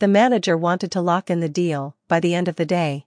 The manager wanted to lock in the deal by the end of the day.